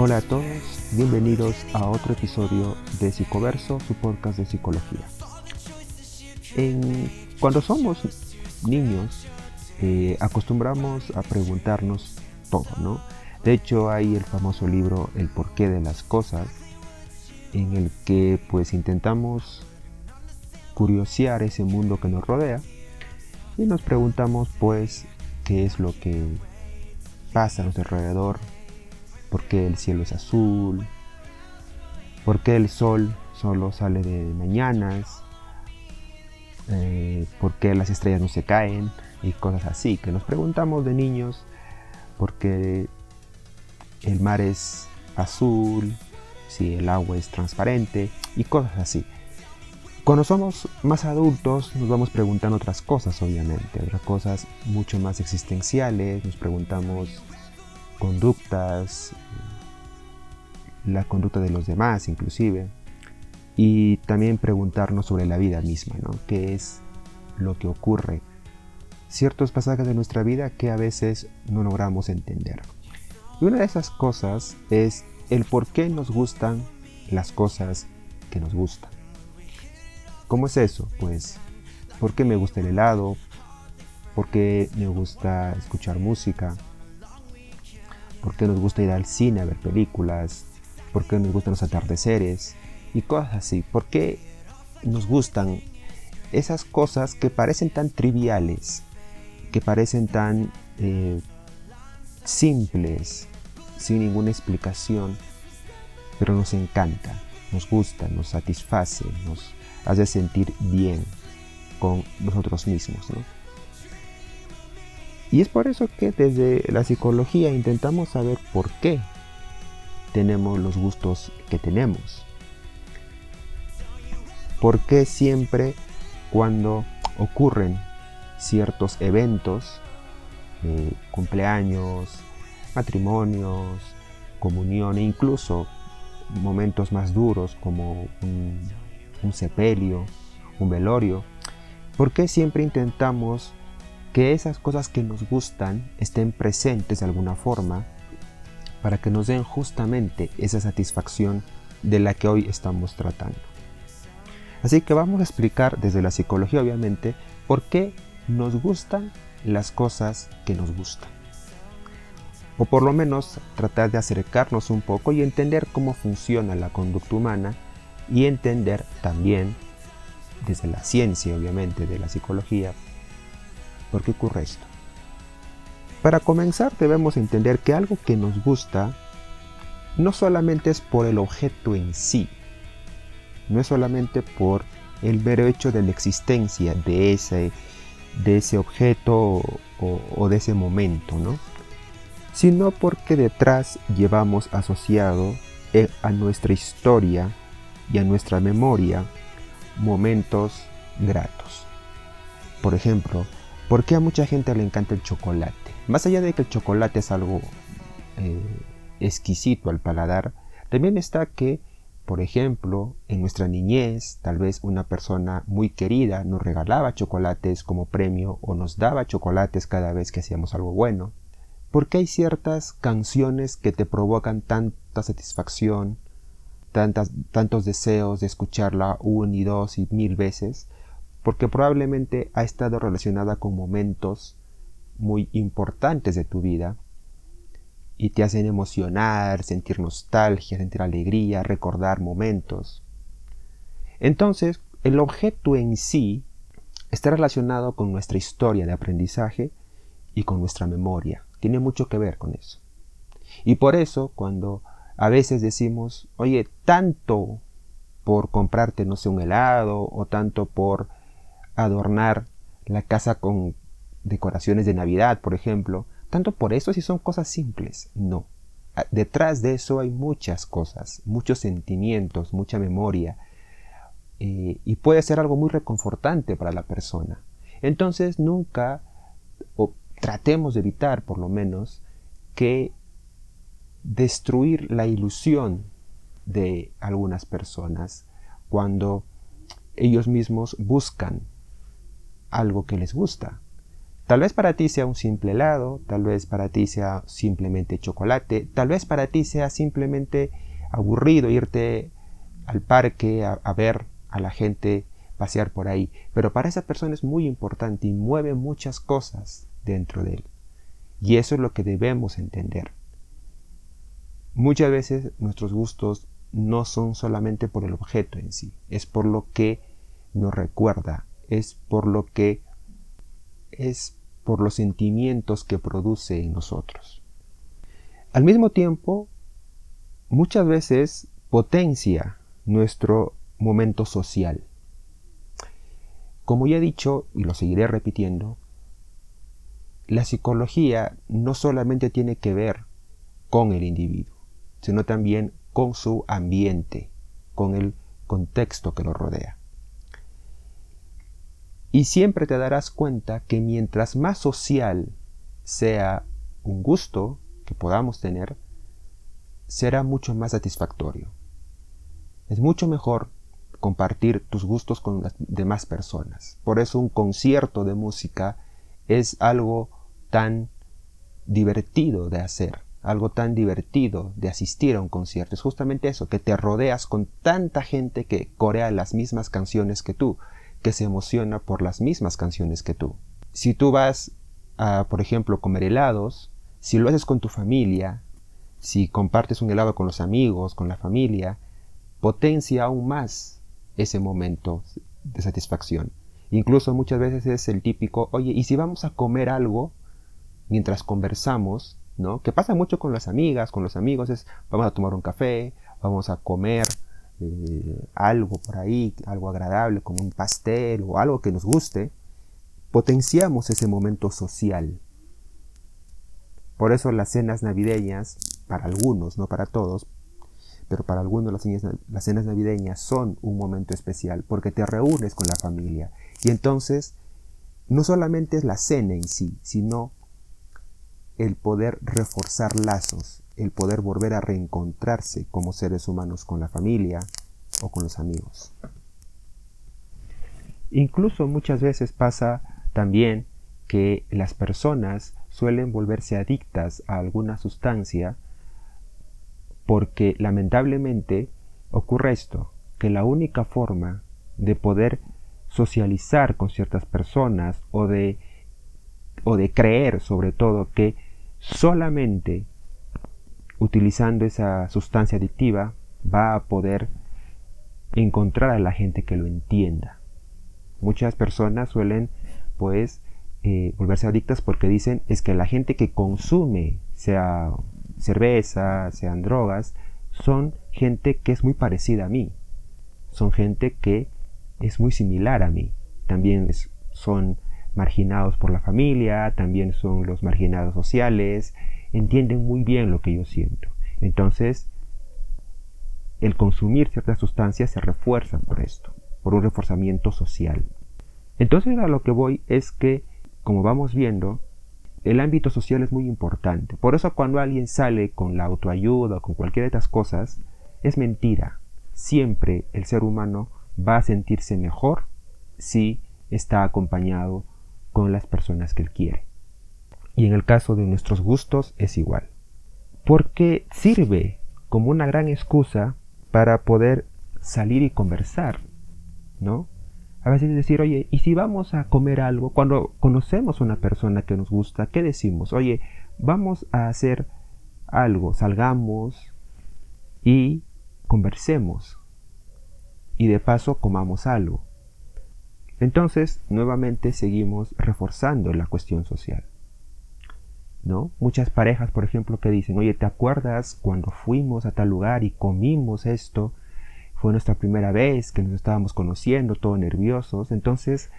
Hola a todos, bienvenidos a otro episodio de Psicoverso, su podcast de psicología. cuando somos niños, eh, acostumbramos a preguntarnos todo, ¿no? De hecho, hay el famoso libro El porqué de las cosas, en el que pues intentamos curiosear ese mundo que nos rodea y nos preguntamos pues qué es lo que pasa a nuestro alrededor, por qué el cielo es azul, por qué el sol solo sale de mañanas, eh, por qué las estrellas no se caen y cosas así, que nos preguntamos de niños por qué el mar es azul, si el agua es transparente y cosas así. Cuando somos más adultos nos vamos preguntando otras cosas, obviamente, otras cosas mucho más existenciales, nos preguntamos conductas, la conducta de los demás inclusive, y también preguntarnos sobre la vida misma, ¿no? ¿Qué es lo que ocurre? Ciertos pasajes de nuestra vida que a veces no logramos entender. Y una de esas cosas es el por qué nos gustan las cosas que nos gustan. ¿Cómo es eso? Pues, ¿por qué me gusta el helado? ¿Por qué me gusta escuchar música? ¿Por qué nos gusta ir al cine a ver películas? ¿Por qué nos gustan los atardeceres? Y cosas así. ¿Por qué nos gustan esas cosas que parecen tan triviales? Que parecen tan eh, simples, sin ninguna explicación, pero nos encanta, nos gusta, nos satisface, nos hace sentir bien con nosotros mismos. Y es por eso que desde la psicología intentamos saber por qué tenemos los gustos que tenemos. ¿Por qué siempre cuando ocurren ciertos eventos, eh, cumpleaños, matrimonios, comunión e incluso momentos más duros como un un sepelio, un velorio? ¿Por qué siempre intentamos que esas cosas que nos gustan estén presentes de alguna forma para que nos den justamente esa satisfacción de la que hoy estamos tratando? Así que vamos a explicar desde la psicología obviamente por qué nos gustan las cosas que nos gustan. O por lo menos tratar de acercarnos un poco y entender cómo funciona la conducta humana y entender también, desde la ciencia obviamente, de la psicología, por qué ocurre esto. Para comenzar debemos entender que algo que nos gusta no solamente es por el objeto en sí, no es solamente por el mero hecho de la existencia de ese, de ese objeto o, o de ese momento, ¿no? sino porque detrás llevamos asociado eh, a nuestra historia y a nuestra memoria momentos gratos. Por ejemplo, ¿por qué a mucha gente le encanta el chocolate? Más allá de que el chocolate es algo eh, exquisito al paladar, también está que, por ejemplo, en nuestra niñez, tal vez una persona muy querida nos regalaba chocolates como premio o nos daba chocolates cada vez que hacíamos algo bueno. ¿Por qué hay ciertas canciones que te provocan tanta satisfacción, tantos deseos de escucharla una y dos y mil veces, porque probablemente ha estado relacionada con momentos muy importantes de tu vida y te hacen emocionar, sentir nostalgia, sentir alegría, recordar momentos. Entonces, el objeto en sí está relacionado con nuestra historia de aprendizaje y con nuestra memoria. Tiene mucho que ver con eso. Y por eso, cuando a veces decimos, oye, tanto por comprarte, no sé, un helado o tanto por adornar la casa con decoraciones de Navidad, por ejemplo, tanto por eso si son cosas simples. No. Ah, detrás de eso hay muchas cosas, muchos sentimientos, mucha memoria. Eh, y puede ser algo muy reconfortante para la persona. Entonces nunca, o tratemos de evitar por lo menos, que destruir la ilusión de algunas personas cuando ellos mismos buscan algo que les gusta. Tal vez para ti sea un simple helado, tal vez para ti sea simplemente chocolate, tal vez para ti sea simplemente aburrido irte al parque a, a ver a la gente pasear por ahí, pero para esa persona es muy importante y mueve muchas cosas dentro de él. Y eso es lo que debemos entender. Muchas veces nuestros gustos no son solamente por el objeto en sí, es por lo que nos recuerda, es por lo que es por los sentimientos que produce en nosotros. Al mismo tiempo, muchas veces potencia nuestro momento social. Como ya he dicho, y lo seguiré repitiendo, la psicología no solamente tiene que ver con el individuo, sino también con su ambiente, con el contexto que lo rodea. Y siempre te darás cuenta que mientras más social sea un gusto que podamos tener, será mucho más satisfactorio. Es mucho mejor compartir tus gustos con las demás personas. Por eso un concierto de música es algo tan divertido de hacer, algo tan divertido de asistir a un concierto. Es justamente eso, que te rodeas con tanta gente que corea las mismas canciones que tú, que se emociona por las mismas canciones que tú. Si tú vas a, por ejemplo, comer helados, si lo haces con tu familia, si compartes un helado con los amigos, con la familia, potencia aún más ese momento de satisfacción. Incluso muchas veces es el típico, oye, ¿y si vamos a comer algo mientras conversamos? ¿No? Que pasa mucho con las amigas, con los amigos, es vamos a tomar un café, vamos a comer eh, algo por ahí, algo agradable, como un pastel o algo que nos guste, potenciamos ese momento social. Por eso las cenas navideñas, para algunos, no para todos, pero para algunos las cenas, las cenas navideñas son un momento especial porque te reúnes con la familia. Y entonces, no solamente es la cena en sí, sino el poder reforzar lazos, el poder volver a reencontrarse como seres humanos con la familia o con los amigos. Incluso muchas veces pasa también que las personas suelen volverse adictas a alguna sustancia porque lamentablemente ocurre esto, que la única forma de poder socializar con ciertas personas o de, o de creer sobre todo que solamente utilizando esa sustancia adictiva va a poder encontrar a la gente que lo entienda. Muchas personas suelen pues eh, volverse adictas porque dicen es que la gente que consume sea cerveza, sean drogas, son gente que es muy parecida a mí. Son gente que es muy similar a mí. También son marginados por la familia, también son los marginados sociales, entienden muy bien lo que yo siento. Entonces, el consumir ciertas sustancias se refuerza por esto, por un reforzamiento social. Entonces a lo que voy es que, como vamos viendo, el ámbito social es muy importante. Por eso cuando alguien sale con la autoayuda o con cualquiera de estas cosas, es mentira. Siempre el ser humano va a sentirse mejor si está acompañado con las personas que él quiere. Y en el caso de nuestros gustos es igual. Porque sirve como una gran excusa para poder salir y conversar, ¿no? A veces decir, oye, ¿y si vamos a comer algo? Cuando conocemos a una persona que nos gusta, ¿qué decimos? Oye, vamos a hacer algo, salgamos y conversemos. Y de paso comamos algo. Entonces, nuevamente seguimos reforzando la cuestión social. ¿No? Muchas parejas, por ejemplo, que dicen, oye, ¿te acuerdas cuando fuimos a tal lugar y comimos esto? Fue nuestra primera vez que nos estábamos conociendo, todos nerviosos. Entonces,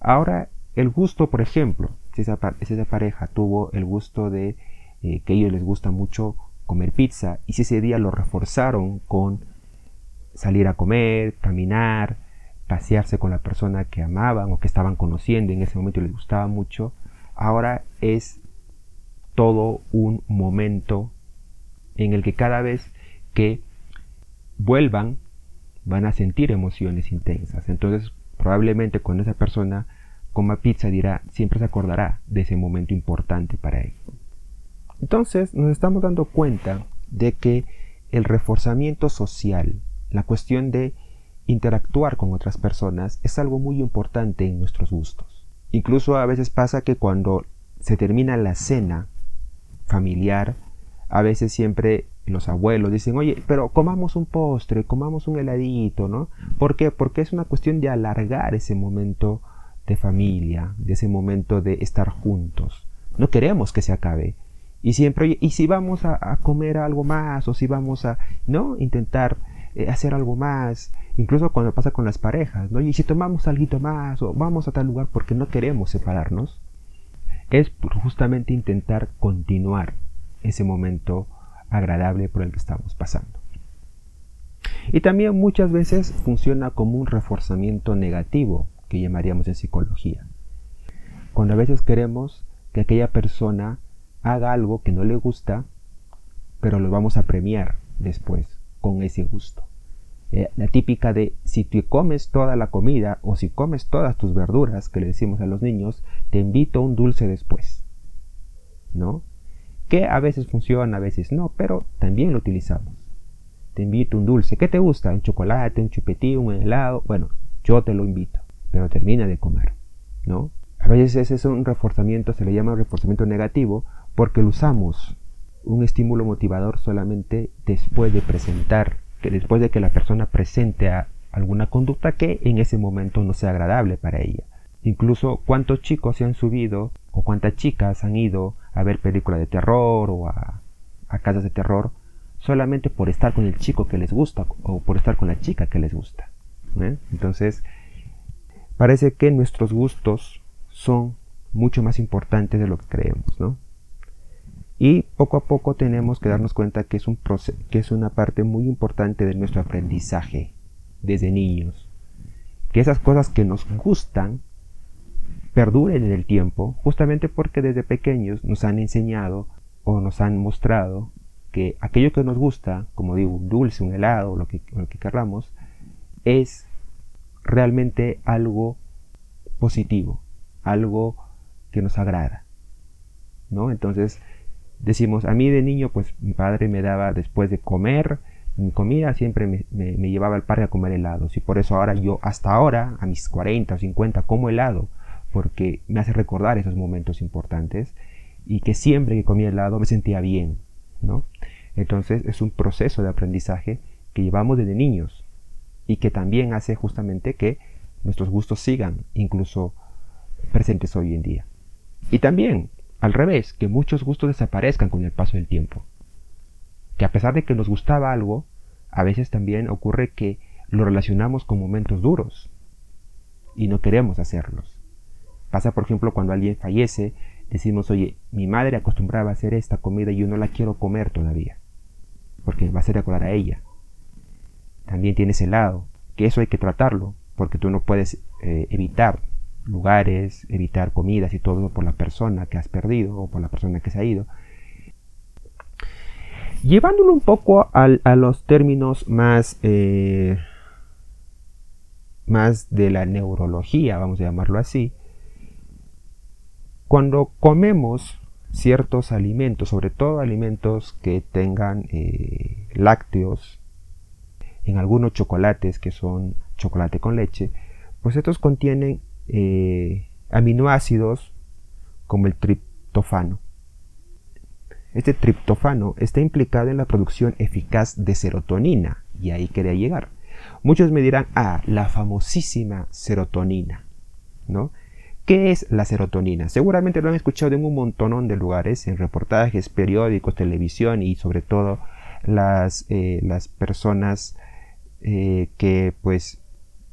ahora el gusto, por ejemplo, si esa, pareja tuvo el gusto de eh, que a ellos les gusta mucho comer pizza y si ese día lo reforzaron con salir a comer, caminar, pasearse con la persona que amaban o que estaban conociendo en ese momento les gustaba mucho, ahora es todo un momento en el que cada vez que vuelvan van a sentir emociones intensas. Entonces probablemente cuando esa persona coma pizza dirá, siempre se acordará de ese momento importante para él. Entonces nos estamos dando cuenta de que el reforzamiento social, la cuestión de interactuar con otras personas es algo muy importante en nuestros gustos. Incluso a veces pasa que cuando se termina la cena familiar, a veces siempre los abuelos dicen, oye, pero comamos un postre, comamos un heladito, ¿no? ¿Por qué? Porque es una cuestión de alargar ese momento de familia, de ese momento de estar juntos. No queremos que se acabe. Y siempre, y si vamos a, comer algo más, o si vamos a, ¿no? Intentar eh, hacer algo más, incluso cuando pasa con las parejas, ¿no? Y si tomamos algo más, o vamos a tal lugar porque no queremos separarnos, es justamente intentar continuar ese momento agradable por el que estamos pasando. Y también muchas veces funciona como un reforzamiento negativo que llamaríamos en psicología. Cuando a veces queremos que aquella persona haga algo que no le gusta, pero lo vamos a premiar después con ese gusto. Eh, la típica de si tú comes toda la comida o si comes todas tus verduras que le decimos a los niños, te invito un dulce después. ¿No? Que a veces funciona, a veces no, pero también lo utilizamos. Te invito un dulce. ¿Qué te gusta? ¿Un chocolate, un chupetín, un helado? Bueno, yo te lo invito, pero termina de comer. ¿No? A veces ese es un reforzamiento, se le llama reforzamiento negativo, porque lo usamos un estímulo motivador solamente después de presentar, que después de que la persona presente alguna conducta que en ese momento no sea agradable para ella. Incluso cuántos chicos se han subido o cuántas chicas han ido a ver películas de terror o a, casas de terror solamente por estar con el chico que les gusta o por estar con la chica que les gusta. ¿eh? Entonces, parece que nuestros gustos son mucho más importantes de lo que creemos, ¿no? Y poco a poco tenemos que darnos cuenta que es, un que es una parte muy importante de nuestro aprendizaje desde niños. Que esas cosas que nos gustan perduren en el tiempo, justamente porque desde pequeños nos han enseñado o nos han mostrado que aquello que nos gusta, como digo, un dulce, un helado, lo que, lo que querramos, es realmente algo positivo, algo que nos agrada. ¿no? Entonces, decimos, a mí de niño, pues mi padre me daba después de comer mi comida, siempre me, llevaba al parque a comer helados. Y por eso ahora yo, hasta ahora, a mis 40 o 50, como helado, porque me hace recordar esos momentos importantes y que siempre que comía helado me sentía bien, ¿no? Entonces es un proceso de aprendizaje que llevamos desde niños y que también hace justamente que nuestros gustos sigan incluso presentes hoy en día. Y también al revés, que muchos gustos desaparezcan con el paso del tiempo. Que a pesar de que nos gustaba algo, a veces también ocurre que lo relacionamos con momentos duros y no queremos hacerlos. Pasa, por ejemplo, cuando alguien fallece, decimos, oye, mi madre acostumbraba a hacer esta comida y yo no la quiero comer todavía, porque va a hacer acordar a ella. También tiene ese lado, que eso hay que tratarlo, porque tú no puedes eh, evitar lugares, evitar comidas y todo por la persona que has perdido o por la persona que se ha ido. Llevándolo un poco a, los términos más, eh, más de la neurología, vamos a llamarlo así, cuando comemos ciertos alimentos, sobre todo alimentos que tengan eh, lácteos, en algunos chocolates que son chocolate con leche, pues estos contienen eh, aminoácidos como el triptofano. Este triptofano está implicado en la producción eficaz de serotonina, y ahí quería llegar. Muchos me dirán, ah, la famosísima serotonina, ¿no? ¿Qué es la serotonina? Seguramente lo han escuchado en un montón de lugares, en reportajes, periódicos, televisión y sobre todo las, eh, las personas eh, que pues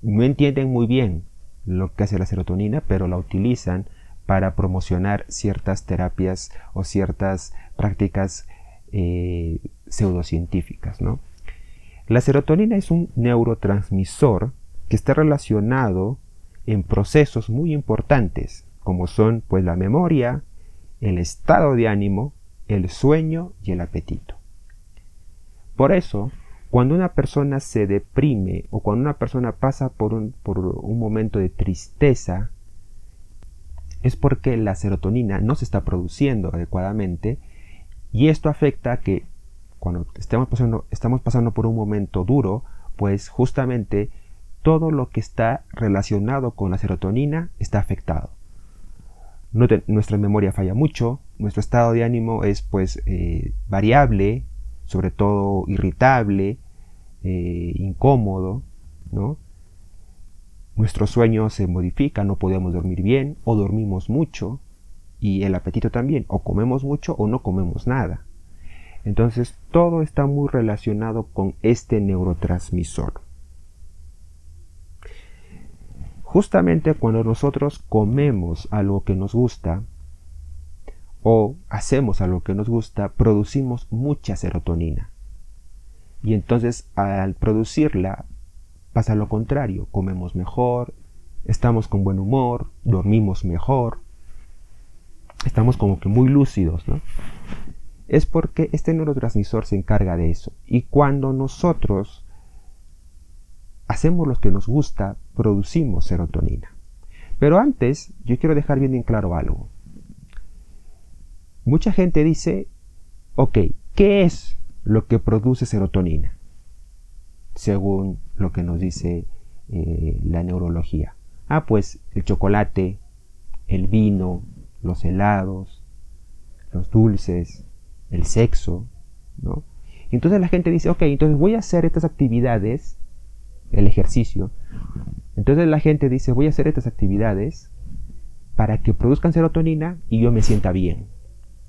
no entienden muy bien lo que hace la serotonina, pero la utilizan para promocionar ciertas terapias o ciertas prácticas eh, pseudocientíficas. ¿no? La serotonina es un neurotransmisor que está relacionado en procesos muy importantes, como son pues la memoria, el estado de ánimo, el sueño y el apetito. Por eso, cuando una persona se deprime o cuando una persona pasa por un, por un momento de tristeza, es porque la serotonina no se está produciendo adecuadamente y esto afecta que cuando estamos pasando, estamos pasando por un momento duro, pues justamente todo lo que está relacionado con la serotonina está afectado. nuestra memoria falla mucho, nuestro estado de ánimo es pues eh, variable, sobre todo irritable, eh, incómodo, ¿no? Nuestro sueño se modifica, no podemos dormir bien o dormimos mucho y el apetito también, o comemos mucho o no comemos nada. Entonces todo está muy relacionado con este neurotransmisor. Justamente cuando nosotros comemos algo que nos gusta o hacemos algo que nos gusta, producimos mucha serotonina. Y entonces al producirla pasa lo contrario, comemos mejor, estamos con buen humor, dormimos mejor, estamos como que muy lúcidos, ¿no? Es porque este neurotransmisor se encarga de eso. Y cuando nosotros hacemos lo que nos gusta, producimos serotonina. Pero antes, yo quiero dejar bien en claro algo. Mucha gente dice, ok, ¿qué es lo que produce serotonina? Según lo que nos dice eh, la neurología. Ah, pues el chocolate, el vino, los helados, los dulces, el sexo, ¿no? Entonces la gente dice, ok, entonces voy a hacer estas actividades, el ejercicio. Entonces la gente dice, voy a hacer estas actividades para que produzcan serotonina y yo me sienta bien.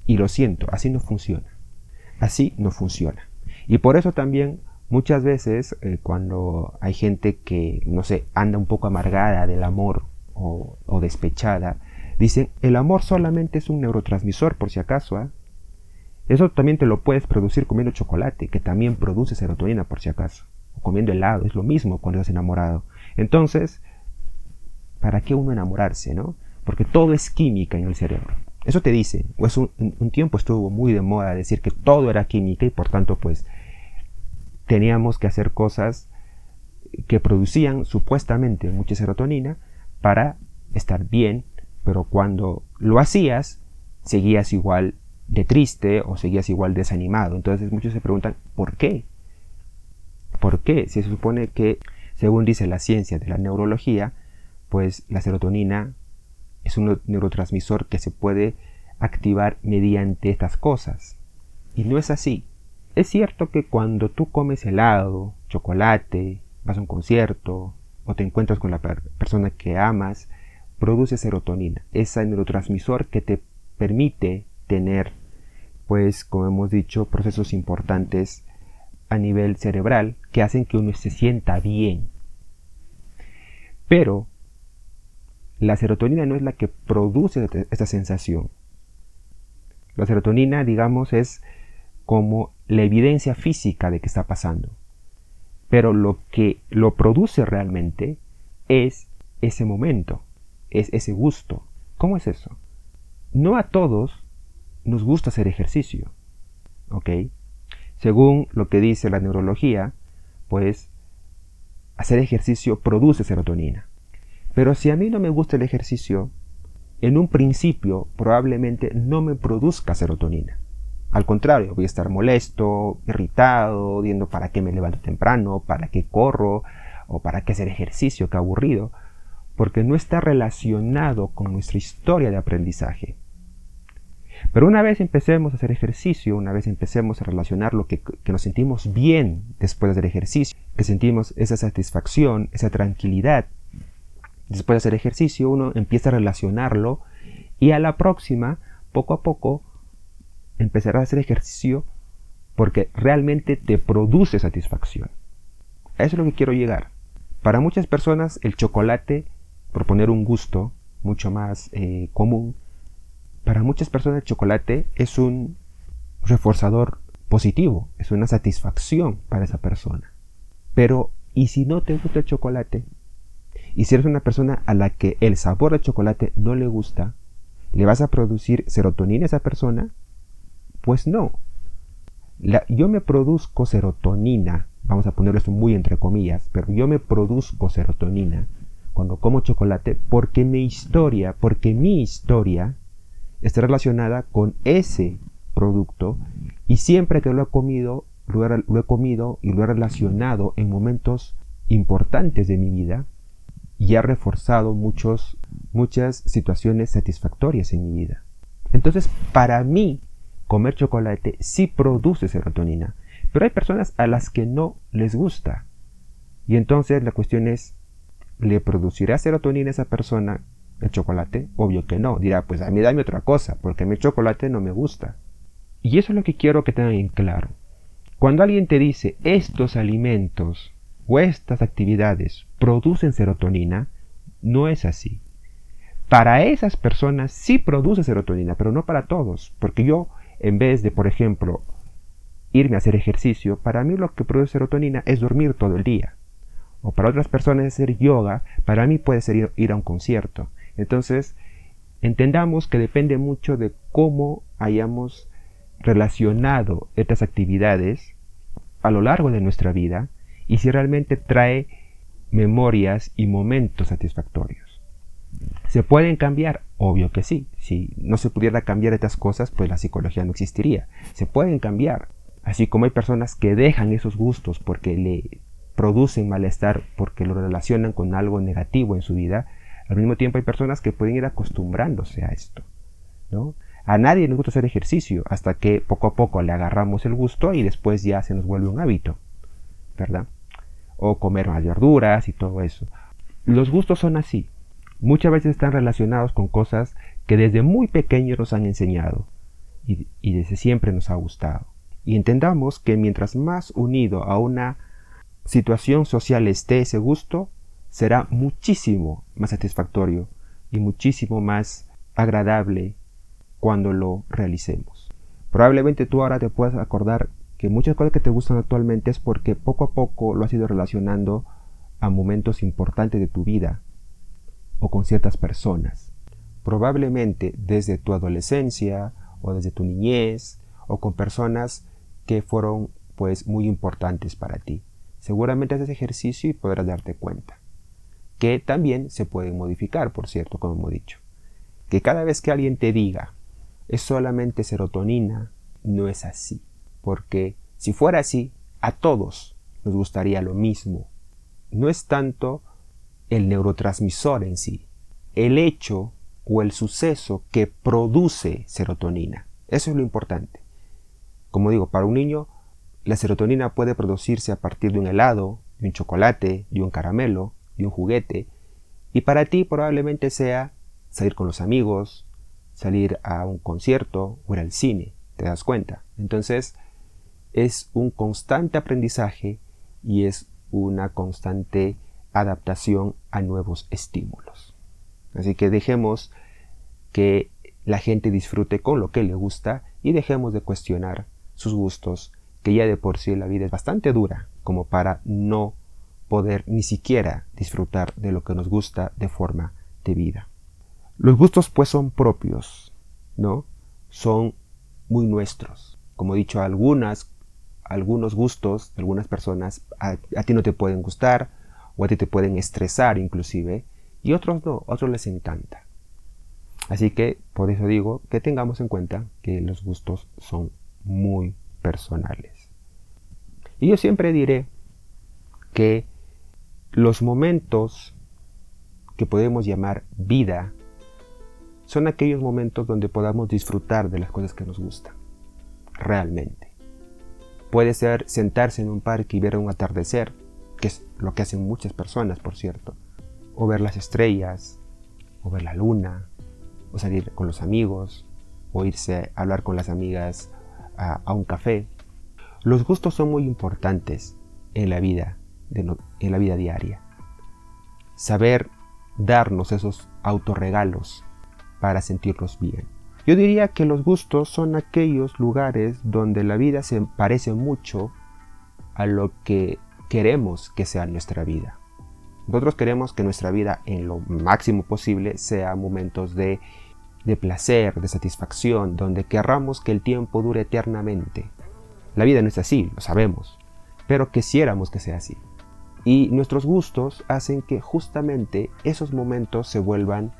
Y lo siento, así no funciona. Así no funciona. Y por eso también muchas veces eh, cuando hay gente que, no sé, anda un poco amargada del amor o, despechada, dicen, el amor solamente es un neurotransmisor, por si acaso. ¿ah? Eso también te lo puedes producir comiendo chocolate, que también produce serotonina por si acaso. O comiendo helado, es lo mismo cuando estás enamorado. Entonces, ¿para qué uno enamorarse, no? Porque todo es química en el cerebro. Eso te dice, pues un, un tiempo estuvo muy de moda decir que todo era química y por tanto pues teníamos que hacer cosas que producían supuestamente mucha serotonina para estar bien, pero cuando lo hacías seguías igual de triste o seguías igual desanimado. Entonces muchos se preguntan, ¿por qué? ¿Por qué? Si se supone que, según dice la ciencia de la neurología, pues la serotonina es un neurotransmisor que se puede activar mediante estas cosas. Y no es así. Es cierto que cuando tú comes helado, chocolate, vas a un concierto o te encuentras con la persona que amas, produce serotonina, ese neurotransmisor que te permite tener, pues como hemos dicho, procesos importantes a nivel cerebral que hacen que uno se sienta bien. Pero la serotonina no es la que produce esta sensación. La serotonina, digamos, es como la evidencia física de que está pasando. Pero lo que lo produce realmente es ese momento, es ese gusto. ¿Cómo es eso? No a todos nos gusta hacer ejercicio. ¿Ok? Según lo que dice la neurología, pues hacer ejercicio produce serotonina. Pero si a mí no me gusta el ejercicio, en un principio probablemente no me produzca serotonina. Al contrario, voy a estar molesto, irritado, viendo para qué me levanto temprano, para qué corro o para qué hacer ejercicio, qué aburrido, porque no está relacionado con nuestra historia de aprendizaje. Pero una vez empecemos a hacer ejercicio, una vez empecemos a relacionar lo que, que, nos sentimos bien después de hacer ejercicio, que sentimos esa satisfacción, esa tranquilidad, después de hacer ejercicio, uno empieza a relacionarlo y a la próxima, poco a poco, empezarás a hacer ejercicio porque realmente te produce satisfacción. Eso es lo que quiero llegar. Para muchas personas el chocolate, por poner un gusto mucho más eh, común, para muchas personas el chocolate es un reforzador positivo, es una satisfacción para esa persona. Pero, ¿y si no te gusta el chocolate? Y si eres una persona a la que el sabor del chocolate no le gusta, ¿le vas a producir serotonina a esa persona? Pues no. yo me produzco serotonina, vamos a ponerlo esto muy entre comillas, pero yo me produzco serotonina cuando como chocolate porque mi historia, porque mi historia está relacionada con ese producto y siempre que lo he comido, lo he, comido y lo he relacionado en momentos importantes de mi vida y ha reforzado muchos, muchas situaciones satisfactorias en mi vida. Entonces, para mí, comer chocolate sí produce serotonina, pero hay personas a las que no les gusta. Y entonces la cuestión es, ¿le producirá serotonina a esa persona el chocolate? Obvio que no. Dirá, pues a mí dame otra cosa, porque a mí el chocolate no me gusta. Y eso es lo que quiero que tengan en claro. Cuando alguien te dice estos alimentos o estas actividades producen serotonina, no es así. Para esas personas sí produce serotonina, pero no para todos, porque yo, en vez de, por ejemplo, irme a hacer ejercicio, para mí lo que produce serotonina es dormir todo el día o para otras personas hacer yoga, para mí puede ser ir, a un concierto. Entonces, entendamos que depende mucho de cómo hayamos relacionado estas actividades a lo largo de nuestra vida y si realmente trae memorias y momentos satisfactorios. ¿Se pueden cambiar? Obvio que sí. Si no se pudiera cambiar estas cosas, pues la psicología no existiría. Se pueden cambiar. Así como hay personas que dejan esos gustos porque le producen malestar porque lo relacionan con algo negativo en su vida, al mismo tiempo hay personas que pueden ir acostumbrándose a esto. ¿no? A nadie le gusta hacer ejercicio hasta que poco a poco le agarramos el gusto y después ya se nos vuelve un hábito, ¿verdad? O comer más verduras y todo eso. Los gustos son así. Muchas veces están relacionados con cosas que desde muy pequeños nos han enseñado y, desde siempre nos ha gustado. Y entendamos que mientras más unido a una situación social esté ese gusto, será muchísimo más satisfactorio y muchísimo más agradable cuando lo realicemos. Probablemente tú ahora te puedas acordar que muchas cosas que te gustan actualmente es porque poco a poco lo has ido relacionando a momentos importantes de tu vida o con ciertas personas. Probablemente desde tu adolescencia o desde tu niñez o con personas que fueron pues muy importantes para ti. Seguramente haces ejercicio y podrás darte cuenta. Que también se puede modificar, por cierto, como hemos dicho. Que cada vez que alguien te diga es solamente serotonina, no es así. Porque si fuera así, a todos nos gustaría lo mismo. No es tanto el neurotransmisor en sí, el hecho o el suceso que produce serotonina. Eso es lo importante. Como digo, para un niño la serotonina puede producirse a partir de un helado, de un chocolate, de un caramelo, de un juguete, y para ti probablemente sea salir con los amigos, salir a un concierto o ir al cine, ¿te das cuenta? Entonces, es un constante aprendizaje y es una constante adaptación a nuevos estímulos. Así que dejemos que la gente disfrute con lo que le gusta y dejemos de cuestionar sus gustos que ya de por sí la vida es bastante dura como para no poder ni siquiera disfrutar de lo que nos gusta de forma de vida. Los gustos pues son propios, ¿no? Son muy nuestros. Como he dicho, algunas, algunos gustos de algunas personas a, a ti no te pueden gustar o a ti te pueden estresar inclusive y otros no, otros les encanta. Así que por eso digo que tengamos en cuenta que los gustos son muy personales. Y yo siempre diré que los momentos que podemos llamar vida son aquellos momentos donde podamos disfrutar de las cosas que nos gustan, realmente. Puede ser sentarse en un parque y ver un atardecer, que es lo que hacen muchas personas, por cierto, o ver las estrellas, o ver la luna, o salir con los amigos, o irse a hablar con las amigas a, un café. Los gustos son muy importantes en la vida, en la vida diaria. Saber darnos esos autorregalos para sentirnos bien. Yo diría que los gustos son aquellos lugares donde la vida se parece mucho a lo que queremos que sea nuestra vida. Nosotros queremos que nuestra vida en lo máximo posible sea momentos de de placer, de satisfacción, donde querramos que el tiempo dure eternamente. La vida no es así, lo sabemos, pero quisiéramos que sea así. Y nuestros gustos hacen que justamente esos momentos se vuelvan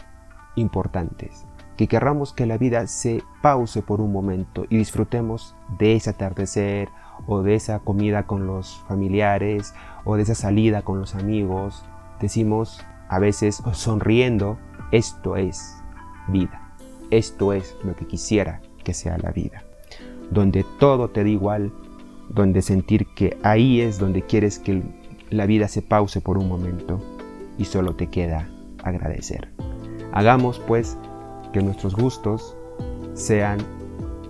importantes. Que querramos que la vida se pause por un momento y disfrutemos de ese atardecer o de esa comida con los familiares o de esa salida con los amigos. Decimos a veces sonriendo, esto es vida. Esto es lo que quisiera que sea la vida. Donde todo te da igual, donde sentir que ahí es donde quieres que la vida se pause por un momento y solo te queda agradecer. Hagamos pues que nuestros gustos sean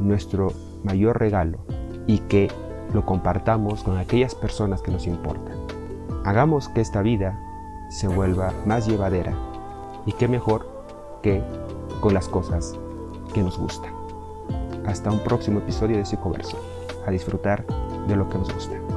nuestro mayor regalo y que lo compartamos con aquellas personas que nos importan. Hagamos que esta vida se vuelva más llevadera y qué mejor que con las cosas que nos gustan. Hasta un próximo episodio de Psicoverso. A disfrutar de lo que nos gusta.